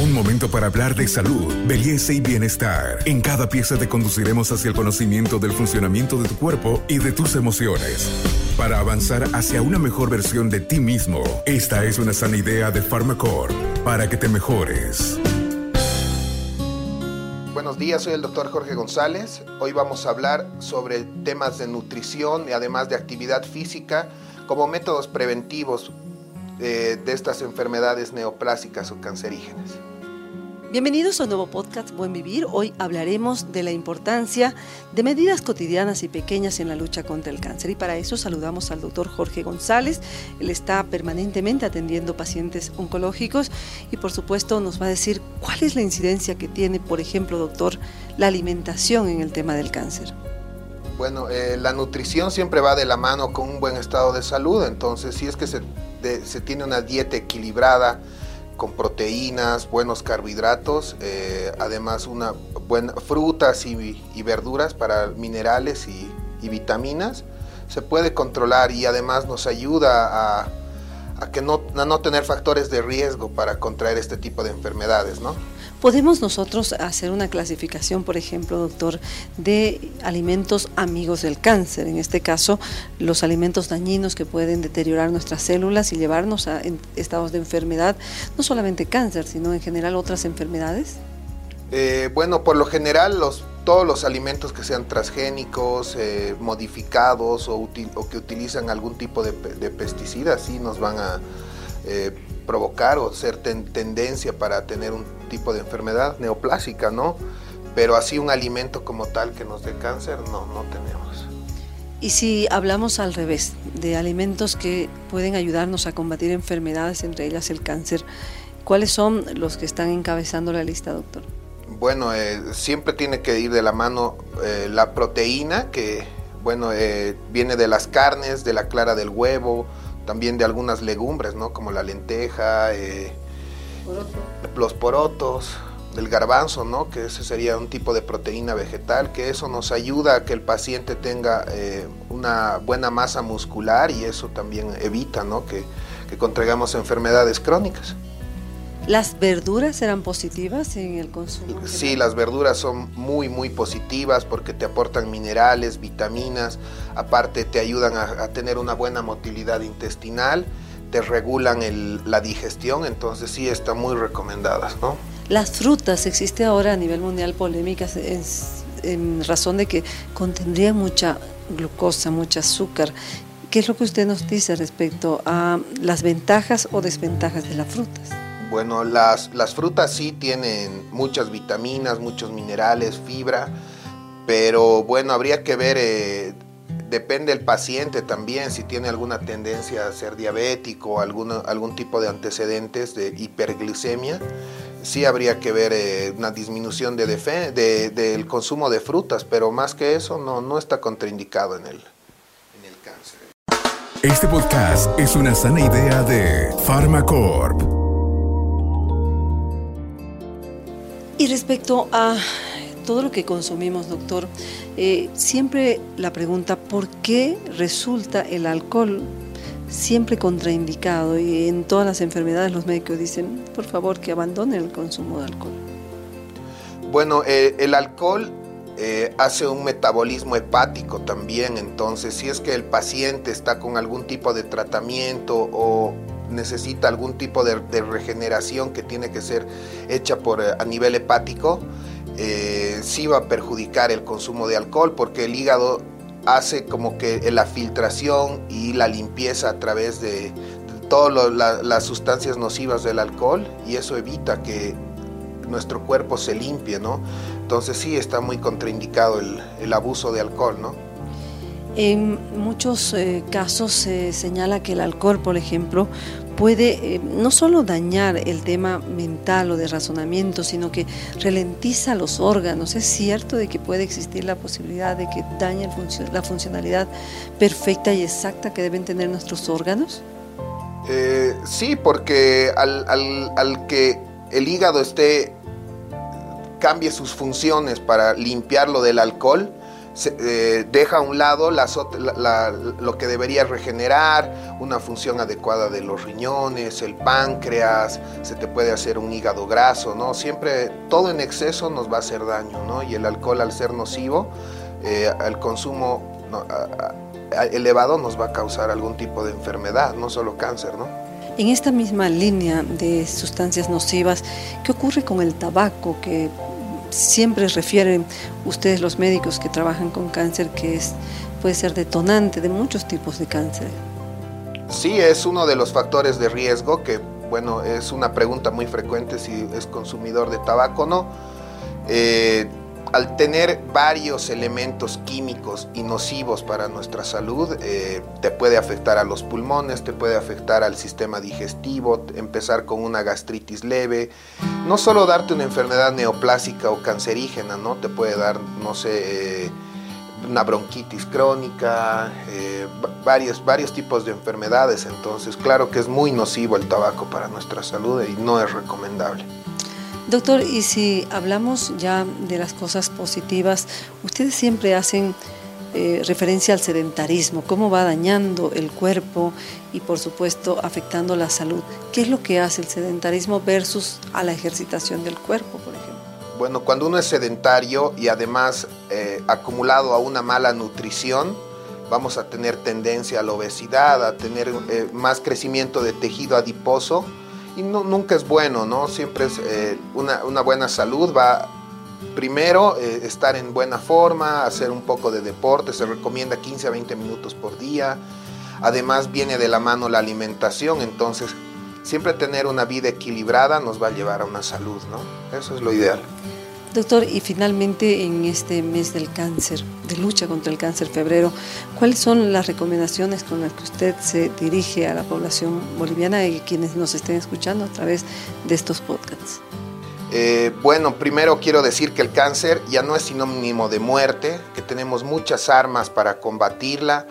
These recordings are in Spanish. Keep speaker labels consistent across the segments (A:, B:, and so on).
A: Un momento para hablar de salud, belleza y bienestar. En cada pieza te conduciremos hacia el conocimiento del funcionamiento de tu cuerpo y de tus emociones. Para avanzar hacia una mejor versión de ti mismo, esta es una sana idea de Pharmacore para que te mejores.
B: Buenos días, soy el doctor Jorge González. Hoy vamos a hablar sobre temas de nutrición y además de actividad física como métodos preventivos eh, de estas enfermedades neoplásicas o cancerígenas.
C: Bienvenidos a un nuevo podcast Buen Vivir. Hoy hablaremos de la importancia de medidas cotidianas y pequeñas en la lucha contra el cáncer. Y para eso saludamos al doctor Jorge González. Él está permanentemente atendiendo pacientes oncológicos y por supuesto nos va a decir cuál es la incidencia que tiene, por ejemplo, doctor, la alimentación en el tema del cáncer.
B: Bueno, eh, la nutrición siempre va de la mano con un buen estado de salud, entonces si es que se se tiene una dieta equilibrada con proteínas, buenos carbohidratos, eh, además una buena frutas y, verduras para minerales y, vitaminas, se puede controlar y además nos ayuda a, que no, a no tener factores de riesgo para contraer este tipo de enfermedades, ¿no?
C: ¿Podemos nosotros hacer una clasificación, por ejemplo, doctor, de alimentos amigos del cáncer? En este caso, los alimentos dañinos que pueden deteriorar nuestras células y llevarnos a estados de enfermedad, no solamente cáncer, sino en general otras enfermedades.
B: Eh, bueno, por lo general, los, todos los alimentos que sean transgénicos, eh, modificados o, que utilizan algún tipo de, de pesticidas, sí nos van a eh, provocar o ser tendencia para tener un tipo de enfermedad neoplásica, ¿no? Pero así un alimento como tal que nos dé cáncer, no, no tenemos.
C: Y si hablamos al revés, de alimentos que pueden ayudarnos a combatir enfermedades, entre ellas el cáncer, ¿cuáles son los que están encabezando la lista, doctor?
B: Bueno, eh, siempre tiene que ir de la mano eh, la proteína, que bueno, eh, viene de las carnes, de la clara del huevo, también de algunas legumbres, ¿no? Como la lenteja, los porotos, del garbanzo, ¿no? Que ese sería un tipo de proteína vegetal, que eso nos ayuda a que el paciente tenga una buena masa muscular y eso también evita, ¿no? Que, que contraigamos enfermedades crónicas.
C: ¿Las verduras serán positivas en el consumo?
B: Sí, las verduras son muy, muy positivas porque te aportan minerales, vitaminas, aparte te ayudan a, tener una buena motilidad intestinal, te regulan la digestión, entonces sí están muy recomendadas, ¿no?
C: Las frutas, existe ahora a nivel mundial polémicas en razón de que contendrían mucha glucosa, mucho azúcar. ¿Qué es lo que usted nos dice respecto a las ventajas o desventajas de las frutas?
B: Bueno, las, las frutas sí tienen muchas vitaminas, muchos minerales, fibra, pero bueno, habría que ver, eh, depende del paciente también, si tiene alguna tendencia a ser diabético, alguna, algún tipo de antecedentes de hiperglicemia, sí habría que ver eh, una disminución de, del consumo de frutas, pero más que eso no, no está contraindicado en el, en el cáncer.
A: Este podcast es una sana idea de Pharmacorp.
C: Y respecto a todo lo que consumimos, doctor, eh, siempre la pregunta, ¿por qué resulta el alcohol siempre contraindicado? Y en todas las enfermedades los médicos dicen, por favor, que abandone el consumo de alcohol.
B: Bueno, eh, el alcohol eh, hace un metabolismo hepático también, entonces si es que el paciente está con algún tipo de tratamiento o necesita algún tipo de, regeneración que tiene que ser hecha por, eh, a nivel hepático, eh, sí va a perjudicar el consumo de alcohol porque el hígado hace como que la filtración y la limpieza a través de, todas las sustancias nocivas del alcohol y eso evita que nuestro cuerpo se limpie, ¿no? Entonces sí está muy contraindicado el, el abuso de alcohol, ¿no?
C: En muchos eh, casos se señala que el alcohol, por ejemplo, puede eh, no solo dañar el tema mental o de razonamiento, sino que ralentiza los órganos. ¿Es cierto de que puede existir la posibilidad de que dañe la funcionalidad perfecta y exacta que deben tener nuestros órganos?
B: Eh, sí, porque al, al que el hígado esté cambie sus funciones para limpiarlo del alcohol, se, deja a un lado lo que debería regenerar, una función adecuada de los riñones, el páncreas, se te puede hacer un hígado graso, ¿no? Siempre todo en exceso nos va a hacer daño, ¿no? Y el alcohol al ser nocivo, eh, el consumo elevado nos va a causar algún tipo de enfermedad, no solo cáncer, ¿no?
C: En esta misma línea de sustancias nocivas, ¿qué ocurre con el tabaco que siempre refieren ustedes los médicos que trabajan con cáncer que es, puede ser detonante de muchos tipos de cáncer.
B: Sí, es uno de los factores de riesgo que, bueno, es una pregunta muy frecuente si es consumidor de tabaco o no. Eh, al tener varios elementos químicos y nocivos para nuestra salud, eh, te puede afectar a los pulmones, te puede afectar al sistema digestivo, empezar con una gastritis leve, no solo darte una enfermedad neoplásica o cancerígena, ¿no? Te puede dar, no sé, eh, una bronquitis crónica, eh, varios, varios tipos de enfermedades, entonces claro que es muy nocivo el tabaco para nuestra salud y no es recomendable.
C: Doctor, y si hablamos ya de las cosas positivas, ustedes siempre hacen eh, referencia al sedentarismo, cómo va dañando el cuerpo y por supuesto afectando la salud. ¿Qué es lo que hace el sedentarismo versus a la ejercitación del cuerpo, por ejemplo?
B: Bueno, cuando uno es sedentario y además eh, acumulado a una mala nutrición, vamos a tener tendencia a la obesidad, a tener eh, más crecimiento de tejido adiposo y nunca es bueno, ¿no? Siempre es eh, una, una, buena salud, va primero eh, estar en buena forma, hacer un poco de deporte, se recomienda 15 a 20 minutos por día, además viene de la mano la alimentación, entonces siempre tener una vida equilibrada nos va a llevar a una salud, ¿no? Eso es lo ideal.
C: Doctor, y finalmente en este mes del cáncer, de lucha contra el cáncer febrero, ¿cuáles son las recomendaciones con las que usted se dirige a la población boliviana y quienes nos estén escuchando a través de estos podcasts?
B: Eh, bueno, primero quiero decir que el cáncer ya no es sinónimo de muerte, que tenemos muchas armas para combatirla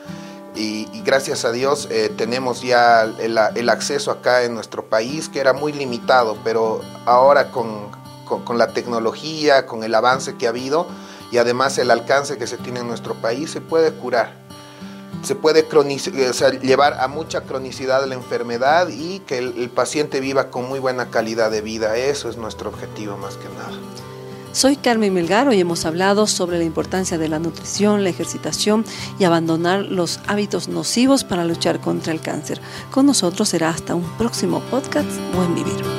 B: y, gracias a Dios eh, tenemos ya el, el acceso acá en nuestro país que era muy limitado, pero ahora con con, la tecnología, con el avance que ha habido y además el alcance que se tiene en nuestro país, se puede curar. Se puede llevar a mucha cronicidad la enfermedad y que el, paciente viva con muy buena calidad de vida. Eso es nuestro objetivo más que nada.
C: Soy Carmen Melgar, y hemos hablado sobre la importancia de la nutrición, la ejercitación y abandonar los hábitos nocivos para luchar contra el cáncer. Con nosotros será hasta un próximo podcast. Buen vivir.